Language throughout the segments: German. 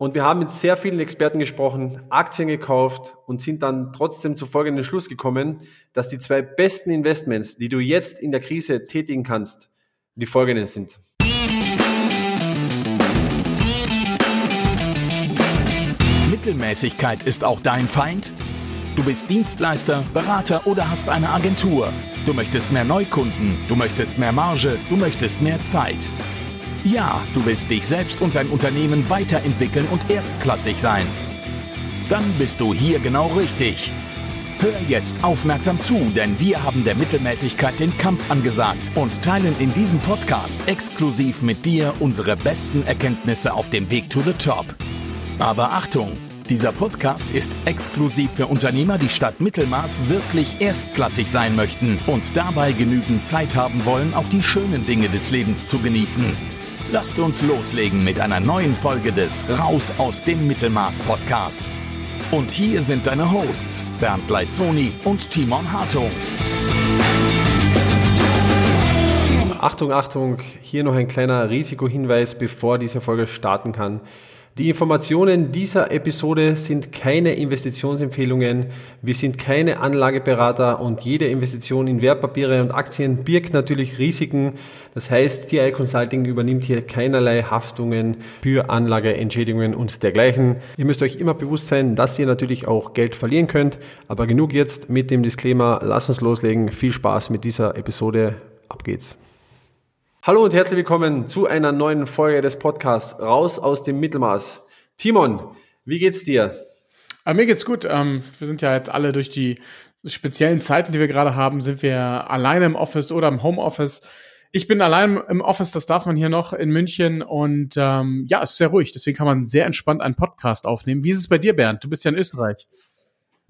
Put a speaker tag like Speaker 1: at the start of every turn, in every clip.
Speaker 1: Und wir haben mit sehr vielen Experten gesprochen, Aktien gekauft und sind dann trotzdem zu folgendem Schluss gekommen, dass die zwei besten Investments, die du jetzt in der Krise tätigen kannst, die folgenden sind.
Speaker 2: Mittelmäßigkeit ist auch dein Feind? Du bist Dienstleister, Berater oder hast eine Agentur. Du möchtest mehr Neukunden, du möchtest mehr Marge, du möchtest mehr Zeit. Ja, du willst dich selbst und dein Unternehmen weiterentwickeln und erstklassig sein. Dann bist du hier genau richtig. Hör jetzt aufmerksam zu, denn wir haben der Mittelmäßigkeit den Kampf angesagt und teilen in diesem Podcast exklusiv mit dir unsere besten Erkenntnisse auf dem Weg to the Top. Aber Achtung! Dieser Podcast ist exklusiv für Unternehmer, die statt Mittelmaß wirklich erstklassig sein möchten und dabei genügend Zeit haben wollen, auch die schönen Dinge des Lebens zu genießen. Lasst uns loslegen mit einer neuen Folge des Raus aus dem Mittelmaß Podcast. Und hier sind deine Hosts Bernd Leitzoni und Timon Hartung.
Speaker 1: Achtung, Achtung, hier noch ein kleiner Risikohinweis, bevor diese Folge starten kann. Die Informationen dieser Episode sind keine Investitionsempfehlungen. Wir sind keine Anlageberater und jede Investition in Wertpapiere und Aktien birgt natürlich Risiken. Das heißt, TI Consulting übernimmt hier keinerlei Haftungen für Anlageentschädigungen und dergleichen. Ihr müsst euch immer bewusst sein, dass ihr natürlich auch Geld verlieren könnt. Aber genug jetzt mit dem Disclaimer. Lasst uns loslegen. Viel Spaß mit dieser Episode. Ab geht's. Hallo und herzlich willkommen zu einer neuen Folge des Podcasts Raus aus dem Mittelmaß. Timon, wie geht's dir?
Speaker 3: Aber äh, mir geht's gut. Ähm, wir sind ja jetzt alle durch die speziellen Zeiten, die wir gerade haben, sind wir alleine im Office oder im Homeoffice. Ich bin allein im Office, das darf man hier noch in München und ähm, ja, es ist sehr ruhig. Deswegen kann man sehr entspannt einen Podcast aufnehmen. Wie ist es bei dir, Bernd? Du bist ja in Österreich.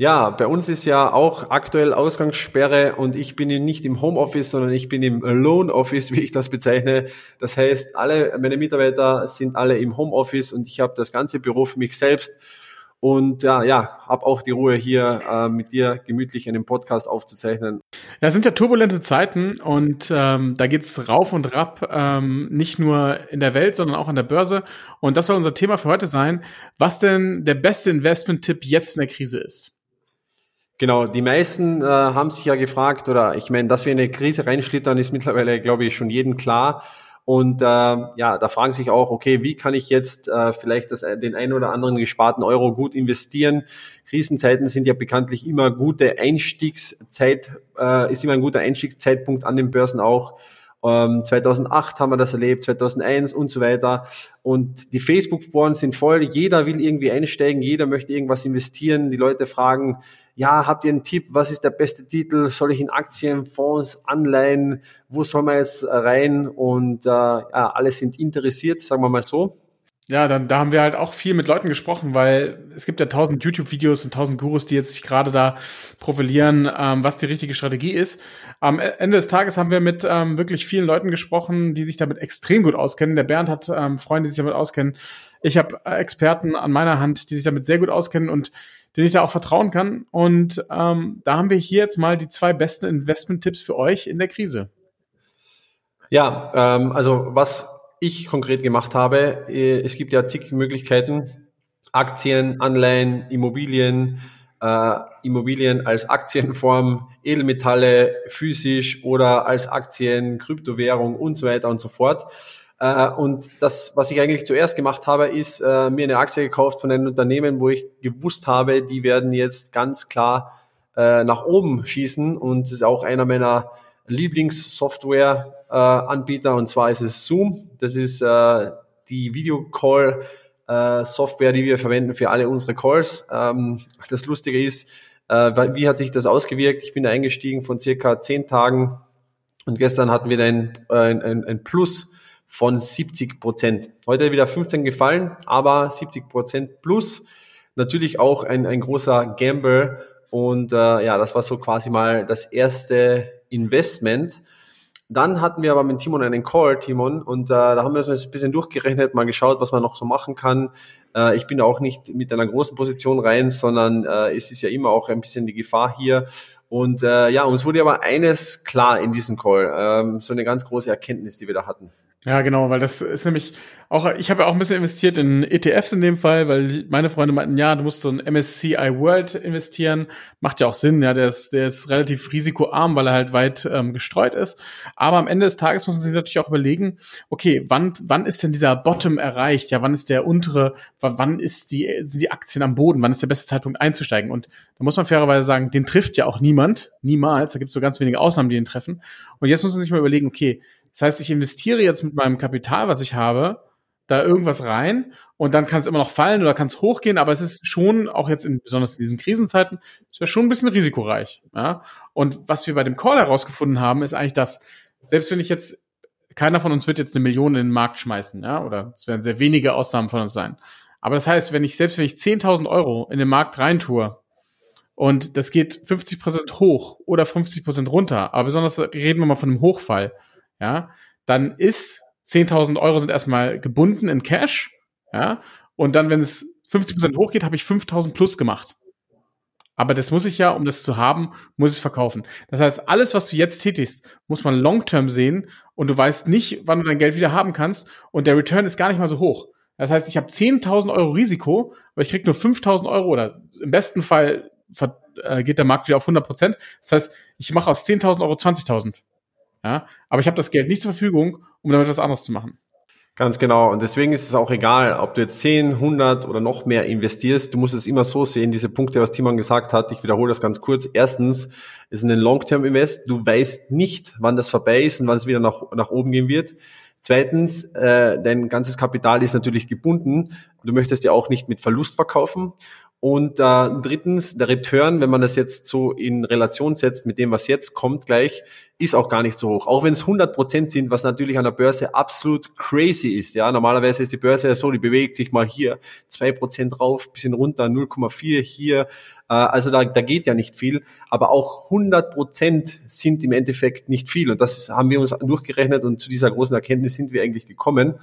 Speaker 1: Ja, bei uns ist ja auch aktuell Ausgangssperre und ich bin nicht im Homeoffice, sondern ich bin im Loan Office, wie ich das bezeichne. Das heißt, alle meine Mitarbeiter sind alle im Homeoffice und ich habe das ganze Büro für mich selbst und ja, ja, habe auch die Ruhe hier äh, mit dir gemütlich einen Podcast aufzuzeichnen.
Speaker 3: Ja, es sind ja turbulente Zeiten und ähm, da geht's rauf und rab, ähm, nicht nur in der Welt, sondern auch an der Börse. Und das soll unser Thema für heute sein, was denn der beste Investment-Tipp jetzt in der Krise ist.
Speaker 1: Genau, die meisten äh, haben sich ja gefragt, oder ich meine, dass wir in eine Krise reinschlittern, ist mittlerweile, glaube ich, schon jedem klar. Und äh, ja, da fragen sich auch, okay, wie kann ich jetzt äh, vielleicht das, den einen oder anderen gesparten Euro gut investieren? Krisenzeiten sind ja bekanntlich immer gute Einstiegszeit, äh, ist immer ein guter Einstiegszeitpunkt an den Börsen auch. Ähm, 2008 haben wir das erlebt, 2001 und so weiter. Und die Facebook-Foren sind voll. Jeder will irgendwie einsteigen, jeder möchte irgendwas investieren. Die Leute fragen, ja, habt ihr einen Tipp? Was ist der beste Titel? Soll ich in Aktien, Fonds, Anleihen? Wo soll man jetzt rein? Und äh, ja, alle sind interessiert, sagen wir mal so.
Speaker 3: Ja, dann, da haben wir halt auch viel mit Leuten gesprochen, weil es gibt ja tausend YouTube-Videos und tausend Gurus, die jetzt sich gerade da profilieren, ähm, was die richtige Strategie ist. Am e-, Ende des Tages haben wir mit ähm, wirklich vielen Leuten gesprochen, die sich damit extrem gut auskennen. Der Bernd hat ähm, Freunde, die sich damit auskennen. Ich habe äh, Experten an meiner Hand, die sich damit sehr gut auskennen und den ich da auch vertrauen kann. Und ähm, da haben wir hier jetzt mal die zwei besten Investment-Tipps für euch in der Krise.
Speaker 1: Ja, ähm, also was ich konkret gemacht habe, äh, es gibt ja zig Möglichkeiten, Aktien, Anleihen, Immobilien, äh, Immobilien als Aktienform, Edelmetalle physisch oder als Aktien, Kryptowährung und so weiter und so fort. Äh, und das, was ich eigentlich zuerst gemacht habe, ist äh, mir eine Aktie gekauft von einem Unternehmen, wo ich gewusst habe, die werden jetzt ganz klar äh, nach oben schießen. Und es ist auch einer meiner Lieblingssoftware-Anbieter, und zwar ist es Zoom. Das ist die Videocall Software, die wir verwenden für alle unsere Calls. Ähm, das Lustige ist, wie hat sich das ausgewirkt? Ich bin da eingestiegen von circa zehn Tagen und gestern hatten wir ein, ein, ein Plus von 70 Prozent. Heute wieder 15 gefallen, aber 70 Prozent plus. Natürlich auch ein, ein großer Gamble. Und äh, ja, das war so quasi mal das erste Investment. Dann hatten wir aber mit Timon einen Call, Timon, und äh, da haben wir uns ein bisschen durchgerechnet, mal geschaut, was man noch so machen kann. Äh, ich bin auch nicht mit einer großen Position rein, sondern äh, es ist ja immer auch ein bisschen die Gefahr hier. Und äh, ja, uns wurde aber eines klar in diesem Call, ähm, so eine ganz große Erkenntnis, die wir da hatten.
Speaker 3: Ja, genau, weil das ist nämlich auch, ich habe ja auch ein bisschen investiert in ETFs in dem Fall, weil meine Freunde meinten, ja, du musst so ein MSCI World investieren. Macht ja auch Sinn, ja, der ist, der ist relativ risikoarm, weil er halt weit ähm, gestreut ist. Aber am Ende des Tages muss man sich natürlich auch überlegen, okay, wann, wann ist denn dieser Bottom erreicht? Ja, wann ist der untere, wann ist die, sind die Aktien am Boden? Wann ist der beste Zeitpunkt einzusteigen? Und da muss man fairerweise sagen, den trifft ja auch niemand, niemals. Da gibt es so ganz wenige Ausnahmen, die ihn treffen. Und jetzt muss man sich mal überlegen, okay, das heißt, ich investiere jetzt mit meinem Kapital, was ich habe, da irgendwas rein und dann kann es immer noch fallen oder kann es hochgehen, aber es ist schon, auch jetzt in, besonders in diesen Krisenzeiten, ist ja schon ein bisschen risikoreich. Ja? Und was wir bei dem Call herausgefunden haben, ist eigentlich, dass selbst wenn ich jetzt, keiner von uns wird jetzt eine Million in den Markt schmeißen, ja, oder es werden sehr wenige Ausnahmen von uns sein. Aber das heißt, wenn ich, selbst wenn ich 10.000 Euro in den Markt reintue und das geht 50 Prozent hoch oder 50 Prozent runter, aber besonders reden wir mal von einem Hochfall, ja, dann ist 10.000 Euro sind erstmal gebunden in Cash, ja, und dann, wenn es 50% hochgeht, habe ich 5.000 plus gemacht. Aber das muss ich ja, um das zu haben, muss ich verkaufen. Das heißt, alles, was du jetzt tätigst, muss man long-term sehen und du weißt nicht, wann du dein Geld wieder haben kannst und der Return ist gar nicht mal so hoch. Das heißt, ich habe 10.000 Euro Risiko, aber ich krieg nur 5.000 Euro oder im besten Fall äh, geht der Markt wieder auf 100 Prozent. Das heißt, ich mache aus 10.000 Euro 20.000. Ja? Aber ich habe das Geld nicht zur Verfügung, um damit was anderes zu machen.
Speaker 1: Ganz genau. Und deswegen ist es auch egal, ob du jetzt 10, 100 oder noch mehr investierst. Du musst es immer so sehen, diese Punkte, was Timon gesagt hat. Ich wiederhole das ganz kurz. Erstens ist ein Long-Term-Invest. Du weißt nicht, wann das vorbei ist und wann es wieder nach, nach oben gehen wird. Zweitens, äh, dein ganzes Kapital ist natürlich gebunden. Du möchtest ja auch nicht mit Verlust verkaufen. Und äh, drittens, der Return, wenn man das jetzt so in Relation setzt mit dem, was jetzt kommt gleich, ist auch gar nicht so hoch. Auch wenn es 100 Prozent sind, was natürlich an der Börse absolut crazy ist. Ja, normalerweise ist die Börse ja so, die bewegt sich mal hier zwei Prozent drauf, bisschen runter, 0,4 hier. Äh, also da, da geht ja nicht viel. Aber auch 100 Prozent sind im Endeffekt nicht viel. Und das haben wir uns durchgerechnet und zu dieser großen Erkenntnis sind wir eigentlich gekommen.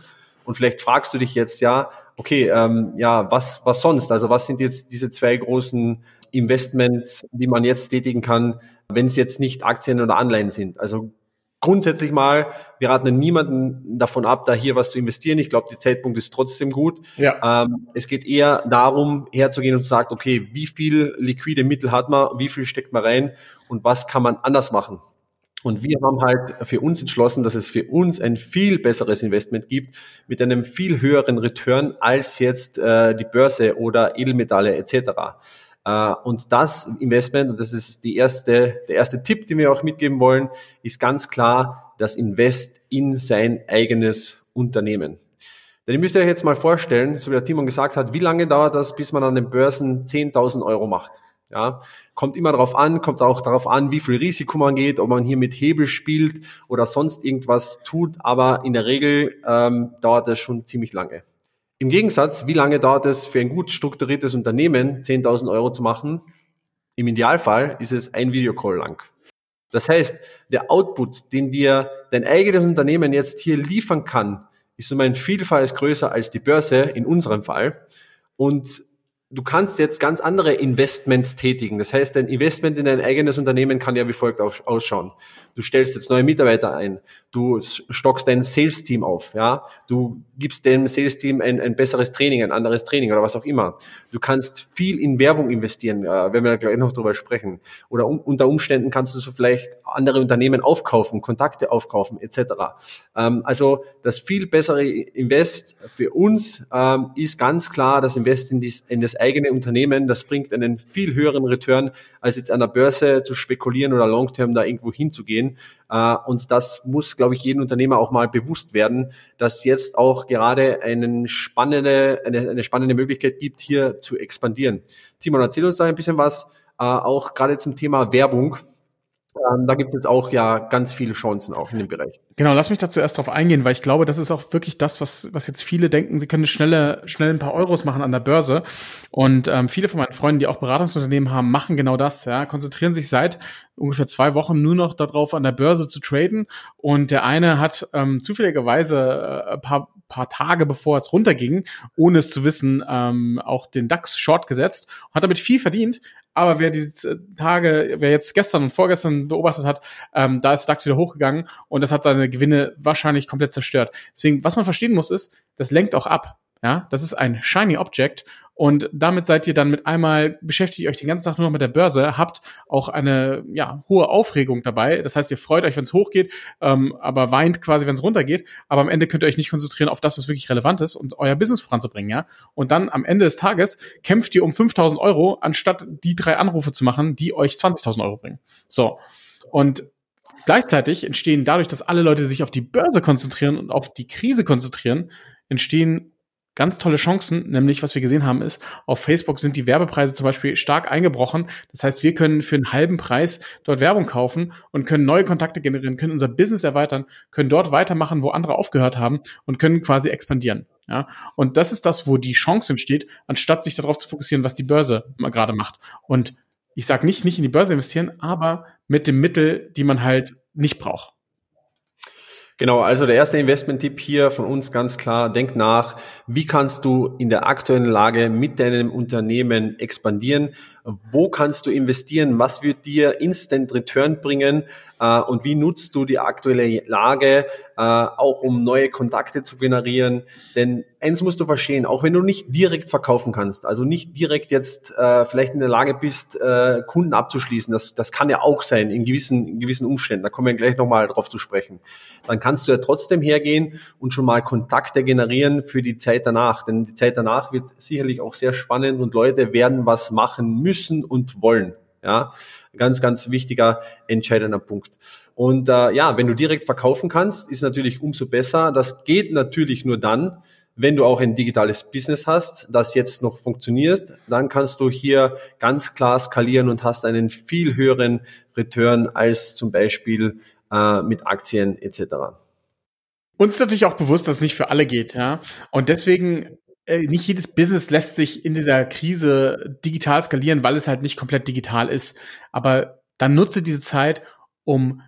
Speaker 1: Und vielleicht fragst du dich jetzt ja, okay, ähm, ja, was, was sonst? Also was sind jetzt diese zwei großen Investments, die man jetzt tätigen kann, wenn es jetzt nicht Aktien oder Anleihen sind? Also grundsätzlich mal, wir raten niemanden davon ab, da hier was zu investieren. Ich glaube, der Zeitpunkt ist trotzdem gut. Ja. Ähm, es geht eher darum, herzugehen und zu sagen, okay, wie viel liquide Mittel hat man, wie viel steckt man rein und was kann man anders machen? Und wir haben halt für uns entschlossen, dass es für uns ein viel besseres Investment gibt mit einem viel höheren Return als jetzt äh, die Börse oder Edelmetalle etc. Äh, und das Investment, und das ist die erste, der erste Tipp, den wir auch mitgeben wollen, ist ganz klar das Invest in sein eigenes Unternehmen. Denn ihr müsst euch jetzt mal vorstellen, so wie der Timon gesagt hat, wie lange dauert das, bis man an den Börsen 10.000 Euro macht? Ja, kommt immer darauf an, kommt auch darauf an, wie viel Risiko man geht, ob man hier mit Hebel spielt oder sonst irgendwas tut, aber in der Regel ähm, dauert das schon ziemlich lange. Im Gegensatz, wie lange dauert es für ein gut strukturiertes Unternehmen, 10.000 Euro zu machen? Im Idealfall ist es ein Videocall lang. Das heißt, der Output, den dir dein eigenes Unternehmen jetzt hier liefern kann, ist um ein Vielfaches größer als die Börse in unserem Fall. Und du kannst jetzt ganz andere Investments tätigen. Das heißt, ein Investment in ein eigenes Unternehmen kann ja wie folgt ausschauen. Du stellst jetzt neue Mitarbeiter ein, du stockst dein Sales-Team auf, ja, du gibst dem Sales-Team ein, ein besseres Training, ein anderes Training oder was auch immer. Du kannst viel in Werbung investieren, äh, wenn wir gleich noch drüber sprechen. Oder um, unter Umständen kannst du so vielleicht andere Unternehmen aufkaufen, Kontakte aufkaufen, etc. Ähm, also das viel bessere Invest für uns ähm, ist ganz klar das Invest in, dies, in das eigene Unternehmen. Das bringt einen viel höheren Return, als jetzt an der Börse zu spekulieren oder long-term da irgendwo hinzugehen gehen. Äh, und das muss, glaube ich, jedem Unternehmer auch mal bewusst werden, dass jetzt auch gerade eine spannende, eine, eine spannende Möglichkeit gibt, hier zu expandieren. Timon, erzähl uns da ein bisschen was, äh, auch gerade zum Thema Werbung. Ähm, da gibt es jetzt auch ja ganz viele Chancen auch in dem Bereich.
Speaker 3: Genau, lass mich dazu erst drauf eingehen, weil ich glaube, das ist auch wirklich das, was, was jetzt viele denken, sie können schnelle, schnell ein paar Euros machen an der Börse. Und ähm, viele von meinen Freunden, die auch Beratungsunternehmen haben, machen genau das, ja, konzentrieren sich seit ungefähr zwei Wochen nur noch darauf, an der Börse zu traden. Und der eine hat ähm, zufälligerweise äh, ein paar, paar Tage bevor es runterging, ohne es zu wissen, ähm, auch den DAX short gesetzt und hat damit viel verdient, Aber wer diese Tage, wer jetzt gestern und vorgestern beobachtet hat, ähm, da ist DAX wieder hochgegangen und das hat seine Gewinne wahrscheinlich komplett zerstört. Deswegen, was man verstehen muss, ist, das lenkt auch ab. Ja, das ist ein shiny Object und damit seid ihr dann mit einmal, beschäftigt ihr euch den ganzen Tag nur noch mit der Börse, habt auch eine ja, hohe Aufregung dabei. Das heißt, ihr freut euch, wenn es hochgeht, ähm, aber weint quasi, wenn es runtergeht. Aber am Ende könnt ihr euch nicht konzentrieren auf das, was wirklich relevant ist und euer Business voranzubringen. ja. Und dann am Ende des Tages kämpft ihr um 5000 Euro, anstatt die drei Anrufe zu machen, die euch 20.000 Euro bringen. So. Und gleichzeitig entstehen dadurch, dass alle Leute sich auf die Börse konzentrieren und auf die Krise konzentrieren, entstehen ganz tolle Chancen, nämlich was wir gesehen haben ist, auf Facebook sind die Werbepreise zum Beispiel stark eingebrochen. Das heißt, wir können für einen halben Preis dort Werbung kaufen und können neue Kontakte generieren, können unser Business erweitern, können dort weitermachen, wo andere aufgehört haben und können quasi expandieren. Ja, und das ist das, wo die Chance entsteht, anstatt sich darauf zu fokussieren, was die Börse gerade macht. Und ich sage nicht, nicht in die Börse investieren, aber mit dem Mittel, die man halt nicht braucht.
Speaker 1: Genau, also der erste Investment-Tipp hier von uns ganz klar, denk nach, wie kannst du in der aktuellen Lage mit deinem Unternehmen expandieren? Wo kannst du investieren? Was wird dir Instant Return bringen? Äh, und wie nutzt du die aktuelle Lage, äh, auch um neue Kontakte zu generieren? Denn eins musst du verstehen, auch wenn du nicht direkt verkaufen kannst, also nicht direkt jetzt äh, vielleicht in der Lage bist, äh, Kunden abzuschließen, das, das kann ja auch sein in gewissen, in gewissen Umständen, da kommen wir gleich nochmal drauf zu sprechen, dann kannst du ja trotzdem hergehen und schon mal Kontakte generieren für die Zeit danach. Denn die Zeit danach wird sicherlich auch sehr spannend und Leute werden was machen müssen und wollen. Ja, ganz, ganz wichtiger, entscheidender Punkt. Und äh, ja, wenn du direkt verkaufen kannst, ist natürlich umso besser. Das geht natürlich nur dann, wenn du auch ein digitales Business hast, das jetzt noch funktioniert, dann kannst du hier ganz klar skalieren und hast einen viel höheren Return als zum Beispiel äh, mit Aktien etc.
Speaker 3: Uns ist natürlich auch bewusst, dass es nicht für alle geht, ja. Und deswegen nicht jedes Business lässt sich in dieser Krise digital skalieren, weil es halt nicht komplett digital ist. Aber dann nutze diese Zeit, um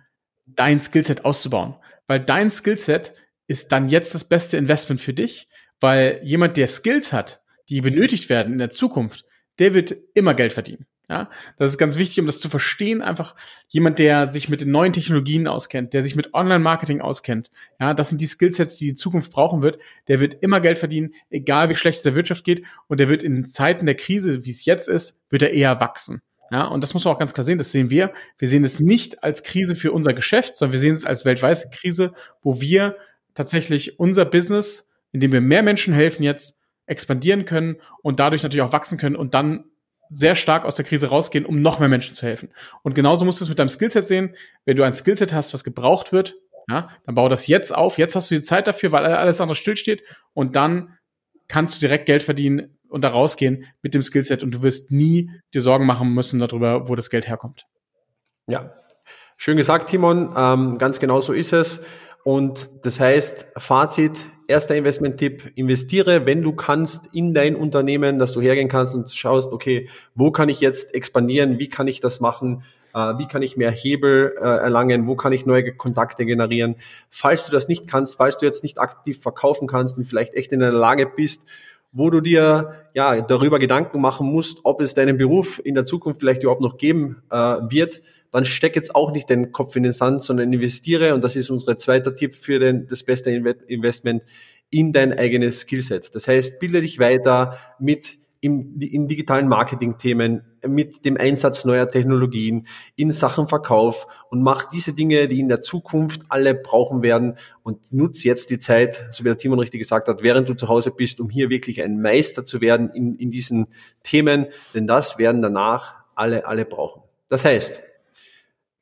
Speaker 3: dein Skillset auszubauen. Weil dein Skillset ist dann jetzt das beste Investment für dich, weil jemand, der Skills hat, die benötigt werden in der Zukunft, der wird immer Geld verdienen. Ja, das ist ganz wichtig, um das zu verstehen. Einfach jemand, der sich mit den neuen Technologien auskennt, der sich mit Online-Marketing auskennt. Ja, das sind die Skillsets, die die Zukunft brauchen wird. Der wird immer Geld verdienen, egal wie schlecht es der Wirtschaft geht. Und der wird in Zeiten der Krise, wie es jetzt ist, wird er eher wachsen. Ja, und das muss man auch ganz klar sehen. Das sehen wir. Wir sehen es nicht als Krise für unser Geschäft, sondern wir sehen es als weltweite Krise, wo wir tatsächlich unser Business, indem wir mehr Menschen helfen jetzt, expandieren können und dadurch natürlich auch wachsen können und dann sehr stark aus der Krise rausgehen, um noch mehr Menschen zu helfen. Und genauso musst du es mit deinem Skillset sehen. Wenn du ein Skillset hast, was gebraucht wird, ja, dann bau das jetzt auf. Jetzt hast du die Zeit dafür, weil alles andere stillsteht. Und dann kannst du direkt Geld verdienen und da rausgehen mit dem Skillset und du wirst nie dir Sorgen machen müssen darüber, wo das Geld herkommt.
Speaker 1: Ja, schön gesagt, Timon. Ähm, ganz genau so ist es. Und das heißt, Fazit, erster Investment-Tipp, investiere, wenn du kannst, in dein Unternehmen, dass du hergehen kannst und schaust, okay, wo kann ich jetzt expandieren, wie kann ich das machen, äh, wie kann ich mehr Hebel äh, erlangen, wo kann ich neue Kontakte generieren. Falls du das nicht kannst, falls du jetzt nicht aktiv verkaufen kannst und vielleicht echt in der Lage bist, wo du dir ja darüber Gedanken machen musst, ob es deinen Beruf in der Zukunft vielleicht überhaupt noch geben äh, wird, dann steck jetzt auch nicht den Kopf in den Sand, sondern investiere, und das ist unser zweiter Tipp für den, das beste Investment, in dein eigenes Skillset. Das heißt, bilde dich weiter mit im, in digitalen Marketing-Themen, mit dem Einsatz neuer Technologien, in Sachen Verkauf und mach diese Dinge, die in der Zukunft alle brauchen werden und nutz jetzt die Zeit, so wie der Timon richtig gesagt hat, während du zu Hause bist, um hier wirklich ein Meister zu werden in, in diesen Themen, denn das werden danach alle, alle brauchen. Das heißt,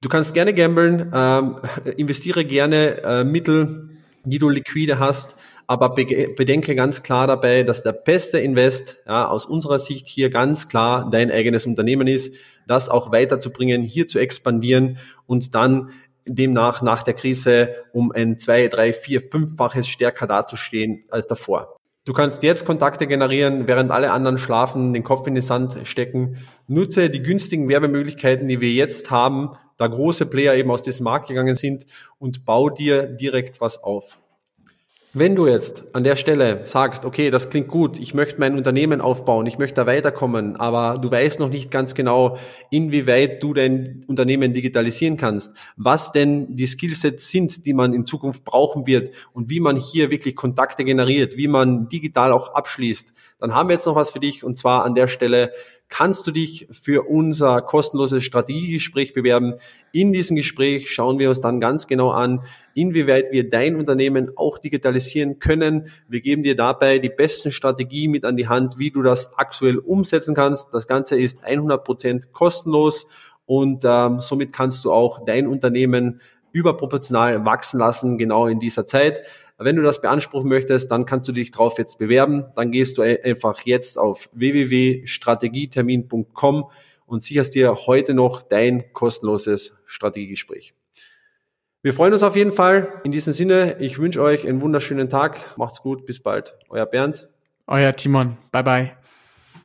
Speaker 1: Du kannst gerne gamblen, ähm, investiere gerne äh, Mittel, die du liquide hast, aber be bedenke ganz klar dabei, dass der beste Invest ja, aus unserer Sicht hier ganz klar dein eigenes Unternehmen ist, das auch weiterzubringen, hier zu expandieren und dann demnach nach der Krise um ein zwei, drei, vier, fünffaches stärker dazustehen als davor. Du kannst jetzt Kontakte generieren, während alle anderen schlafen, den Kopf in den Sand stecken. Nutze die günstigen Werbemöglichkeiten, die wir jetzt haben, da große Player eben aus diesem Markt gegangen sind und bau dir direkt was auf. Wenn du jetzt an der Stelle sagst, okay, das klingt gut, ich möchte mein Unternehmen aufbauen, ich möchte da weiterkommen, aber du weißt noch nicht ganz genau, inwieweit du dein Unternehmen digitalisieren kannst, was denn die Skillsets sind, die man in Zukunft brauchen wird und wie man hier wirklich Kontakte generiert, wie man digital auch abschließt, dann haben wir jetzt noch was für dich und zwar an der Stelle kannst du dich für unser kostenloses Strategiegespräch bewerben. In diesem Gespräch schauen wir uns dann ganz genau an, inwieweit wir dein Unternehmen auch digitalisieren können. Wir geben dir dabei die besten Strategien mit an die Hand, wie du das aktuell umsetzen kannst. Das Ganze ist 100 Prozent kostenlos und ähm, somit kannst du auch dein Unternehmen überproportional wachsen lassen, genau in dieser Zeit. Wenn du das beanspruchen möchtest, dann kannst du dich drauf jetzt bewerben. Dann gehst du einfach jetzt auf www.strategietermin.com und sicherst dir heute noch dein kostenloses Strategiegespräch. Wir freuen uns auf jeden Fall. In diesem Sinne, ich wünsche euch einen wunderschönen Tag. Macht's gut, bis bald. Euer Bernd.
Speaker 3: Euer Timon. Bye bye.